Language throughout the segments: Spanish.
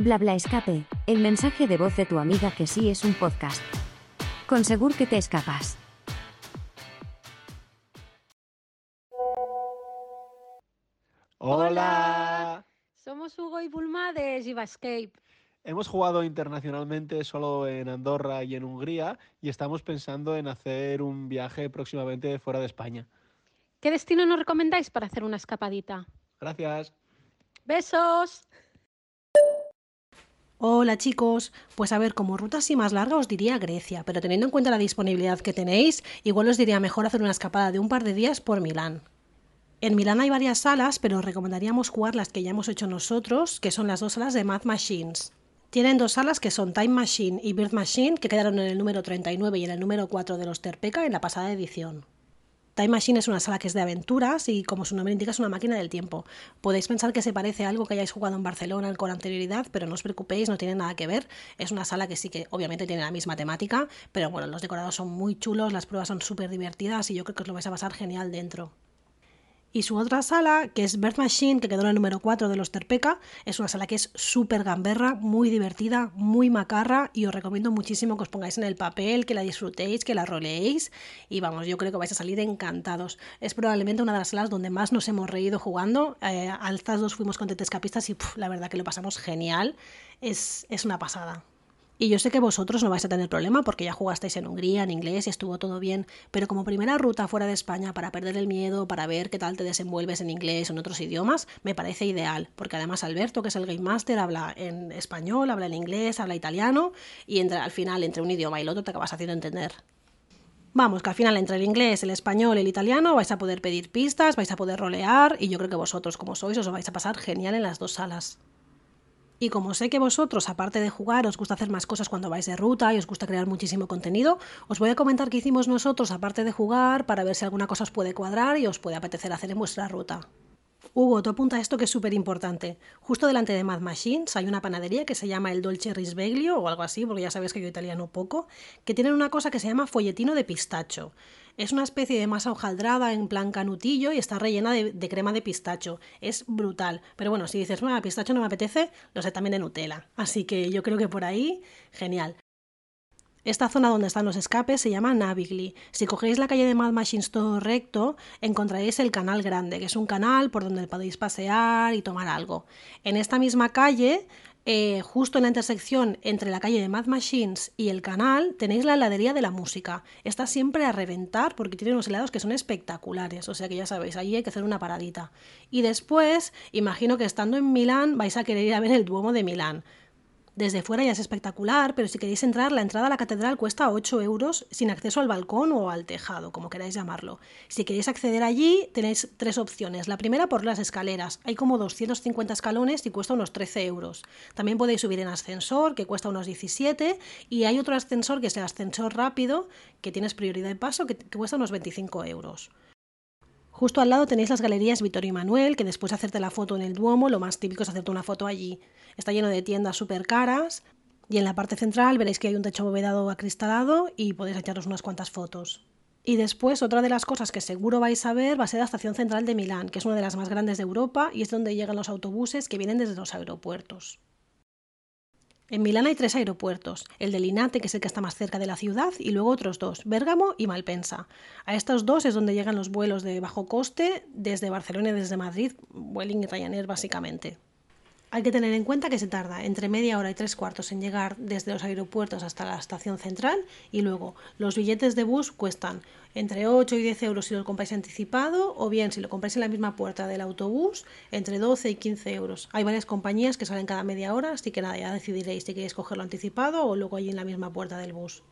Bla bla escape, el mensaje de voz de tu amiga que sí es un podcast. Con seguro que te escapas. Hola. Somos Hugo y Bulma de Escape. Hemos jugado internacionalmente solo en Andorra y en Hungría y estamos pensando en hacer un viaje próximamente fuera de España. ¿Qué destino nos recomendáis para hacer una escapadita? Gracias. Besos. Hola chicos, pues a ver, como ruta así más larga os diría Grecia, pero teniendo en cuenta la disponibilidad que tenéis, igual os diría mejor hacer una escapada de un par de días por Milán. En Milán hay varias salas, pero os recomendaríamos jugar las que ya hemos hecho nosotros, que son las dos salas de Math Machines. Tienen dos salas que son Time Machine y Birth Machine, que quedaron en el número 39 y en el número 4 de los Terpeca en la pasada edición. Time Machine es una sala que es de aventuras y, como su nombre indica, es una máquina del tiempo. Podéis pensar que se parece a algo que hayáis jugado en Barcelona con anterioridad, pero no os preocupéis, no tiene nada que ver. Es una sala que sí que obviamente tiene la misma temática, pero bueno, los decorados son muy chulos, las pruebas son súper divertidas y yo creo que os lo vais a pasar genial dentro. Y su otra sala, que es Birth Machine, que quedó en el número 4 de los Terpeca, es una sala que es súper gamberra, muy divertida, muy macarra y os recomiendo muchísimo que os pongáis en el papel, que la disfrutéis, que la roleéis y vamos, yo creo que vais a salir encantados. Es probablemente una de las salas donde más nos hemos reído jugando. Eh, estas dos fuimos con Tetescapistas y la verdad que lo pasamos genial. Es, es una pasada. Y yo sé que vosotros no vais a tener problema porque ya jugasteis en Hungría, en inglés y estuvo todo bien, pero como primera ruta fuera de España para perder el miedo, para ver qué tal te desenvuelves en inglés o en otros idiomas, me parece ideal, porque además Alberto, que es el Game Master, habla en español, habla en inglés, habla italiano y entre, al final entre un idioma y el otro te acabas haciendo entender. Vamos, que al final entre el inglés, el español el italiano vais a poder pedir pistas, vais a poder rolear y yo creo que vosotros como sois os vais a pasar genial en las dos salas. Y como sé que vosotros, aparte de jugar, os gusta hacer más cosas cuando vais de ruta y os gusta crear muchísimo contenido, os voy a comentar qué hicimos nosotros, aparte de jugar, para ver si alguna cosa os puede cuadrar y os puede apetecer hacer en vuestra ruta. Hugo, tú apunta esto que es súper importante. Justo delante de Mad Machines hay una panadería que se llama el Dolce Risveglio o algo así, porque ya sabéis que yo italiano poco, que tienen una cosa que se llama folletino de pistacho. Es una especie de masa hojaldrada en plan canutillo y está rellena de, crema de pistacho. Es brutal. Pero bueno, si dices, bueno, pistacho no me apetece, lo sé también de Nutella. Así que yo creo que por ahí, genial. Esta zona donde están los escapes se llama Navigli. Si cogéis la calle de Mad Machines todo recto, encontraréis el canal grande, que es un canal por donde podéis pasear y tomar algo. En esta misma calle eh, justo en la intersección entre la calle de Mad Machines y el canal tenéis la heladería de la música. Está siempre a reventar porque tiene unos helados que son espectaculares. O sea que ya sabéis, ahí hay que hacer una paradita. Y después, imagino que estando en Milán vais a querer ir a ver el Duomo de Milán. Desde fuera ya es espectacular, pero si queréis entrar, la entrada a la catedral cuesta 8 euros sin acceso al balcón o al tejado, como queráis llamarlo. Si queréis acceder allí, tenéis tres opciones. La primera por las escaleras. Hay como 250 escalones y cuesta unos 13 euros. También podéis subir en ascensor, que cuesta unos 17, y hay otro ascensor que es el ascensor rápido, que tienes prioridad de paso, que, que cuesta unos 25 euros. Justo al lado tenéis las galerías Vittorio y Manuel, que después de hacerte la foto en el Duomo, lo más típico es hacerte una foto allí. Está lleno de tiendas súper caras y en la parte central veréis que hay un techo abovedado acristalado y podéis echaros unas cuantas fotos. Y después, otra de las cosas que seguro vais a ver va a ser la estación central de Milán, que es una de las más grandes de Europa y es donde llegan los autobuses que vienen desde los aeropuertos. En Milán hay tres aeropuertos, el de Linate, que es el que está más cerca de la ciudad, y luego otros dos, Bérgamo y Malpensa. A estos dos es donde llegan los vuelos de bajo coste desde Barcelona y desde Madrid, Vueling y Ryanair básicamente. Hay que tener en cuenta que se tarda entre media hora y tres cuartos en llegar desde los aeropuertos hasta la estación central y luego los billetes de bus cuestan entre 8 y 10 euros si lo compráis anticipado o bien si lo compráis en la misma puerta del autobús entre 12 y 15 euros. Hay varias compañías que salen cada media hora, así que nada, ya decidiréis si queréis cogerlo anticipado o luego allí en la misma puerta del bus.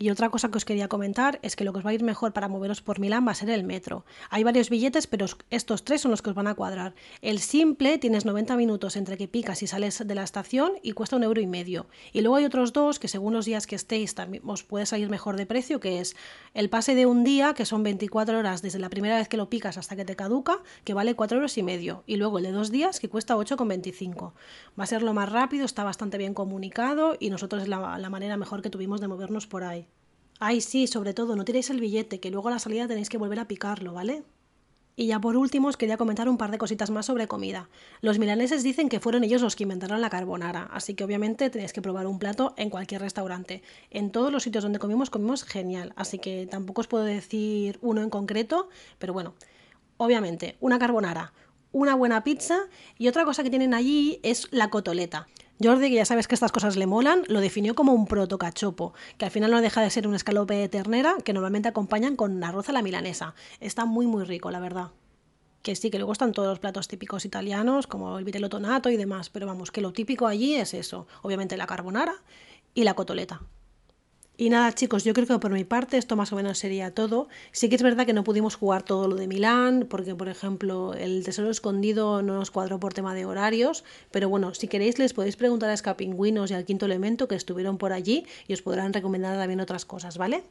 Y otra cosa que os quería comentar es que lo que os va a ir mejor para moveros por Milán va a ser el metro. Hay varios billetes, pero estos tres son los que os van a cuadrar. El simple tienes 90 minutos entre que picas y sales de la estación y cuesta un euro y medio. Y luego hay otros dos que según los días que estéis también os puede salir mejor de precio, que es el pase de un día, que son 24 horas desde la primera vez que lo picas hasta que te caduca, que vale 4 euros y medio. Y luego el de dos días, que cuesta 8,25. Va a ser lo más rápido, está bastante bien comunicado y nosotros es la, la manera mejor que tuvimos de movernos por ahí. Ay, sí, sobre todo, no tiréis el billete, que luego a la salida tenéis que volver a picarlo, ¿vale? Y ya por último os quería comentar un par de cositas más sobre comida. Los milaneses dicen que fueron ellos los que inventaron la carbonara, así que obviamente tenéis que probar un plato en cualquier restaurante. En todos los sitios donde comimos comimos genial, así que tampoco os puedo decir uno en concreto, pero bueno, obviamente una carbonara, una buena pizza y otra cosa que tienen allí es la cotoleta. Jordi, que ya sabes que estas cosas le molan, lo definió como un protocachopo, que al final no deja de ser un escalope de ternera que normalmente acompañan con arroz a la milanesa. Está muy muy rico, la verdad. Que sí, que luego están todos los platos típicos italianos, como el vitello tonato y demás, pero vamos, que lo típico allí es eso, obviamente la carbonara y la cotoleta. Y nada, chicos, yo creo que por mi parte esto más o menos sería todo. Sí que es verdad que no pudimos jugar todo lo de Milán, porque por ejemplo el tesoro escondido no nos cuadró por tema de horarios, pero bueno, si queréis les podéis preguntar a Escapingüinos y al quinto elemento que estuvieron por allí y os podrán recomendar también otras cosas, ¿vale?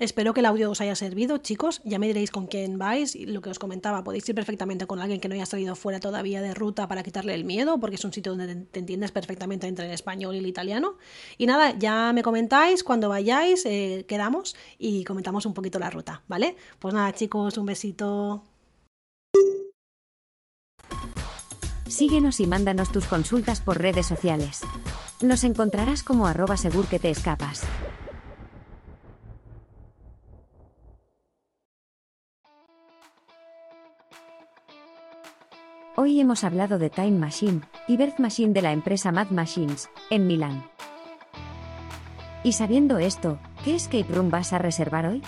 Espero que el audio os haya servido, chicos. Ya me diréis con quién vais. Lo que os comentaba, podéis ir perfectamente con alguien que no haya salido fuera todavía de ruta para quitarle el miedo, porque es un sitio donde te entiendes perfectamente entre el español y el italiano. Y nada, ya me comentáis cuando vayáis, eh, quedamos y comentamos un poquito la ruta, ¿vale? Pues nada, chicos, un besito. Síguenos y mándanos tus consultas por redes sociales. Nos encontrarás como arroba segur que te escapas. Hoy hemos hablado de Time Machine y Birth Machine de la empresa Mad Machines, en Milán. Y sabiendo esto, ¿qué escape room vas a reservar hoy?